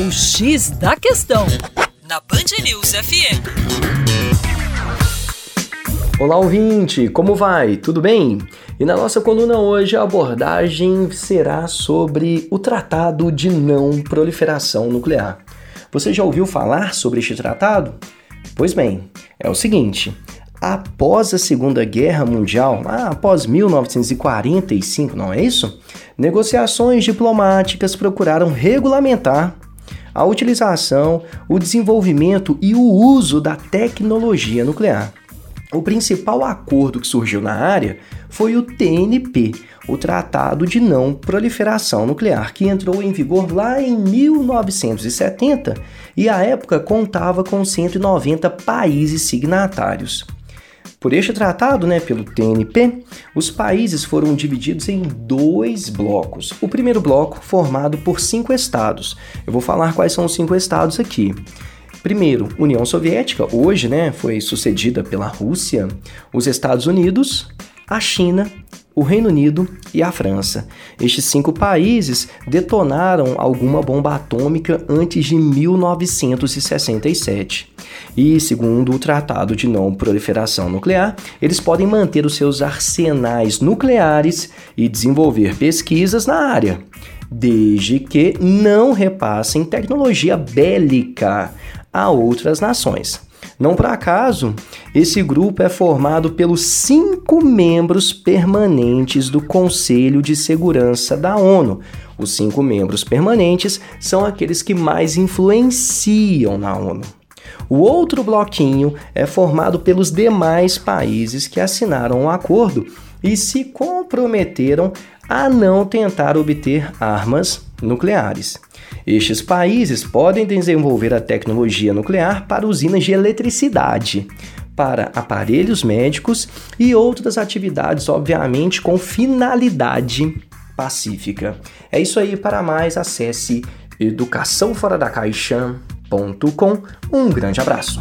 O X da Questão, na Band News FM. Olá, ouvinte, como vai? Tudo bem? E na nossa coluna hoje a abordagem será sobre o Tratado de Não Proliferação Nuclear. Você já ouviu falar sobre este tratado? Pois bem, é o seguinte: após a Segunda Guerra Mundial, após 1945, não é isso? Negociações diplomáticas procuraram regulamentar a utilização, o desenvolvimento e o uso da tecnologia nuclear. O principal acordo que surgiu na área foi o TNP, o Tratado de Não Proliferação Nuclear, que entrou em vigor lá em 1970 e à época contava com 190 países signatários. Por este tratado, né, pelo TNP, os países foram divididos em dois blocos. O primeiro bloco, formado por cinco estados. Eu vou falar quais são os cinco estados aqui. Primeiro, União Soviética, hoje né, foi sucedida pela Rússia, os Estados Unidos, a China, o Reino Unido e a França. Estes cinco países detonaram alguma bomba atômica antes de 1967. E, segundo o Tratado de Não Proliferação Nuclear, eles podem manter os seus arsenais nucleares e desenvolver pesquisas na área, desde que não repassem tecnologia bélica a outras nações. Não por acaso, esse grupo é formado pelos cinco membros permanentes do Conselho de Segurança da ONU. Os cinco membros permanentes são aqueles que mais influenciam na ONU. O outro bloquinho é formado pelos demais países que assinaram o acordo e se comprometeram a não tentar obter armas nucleares. Estes países podem desenvolver a tecnologia nuclear para usinas de eletricidade, para aparelhos médicos e outras atividades, obviamente, com finalidade pacífica. É isso aí. Para mais, acesse educaçãoforadacaixa.com. Um grande abraço.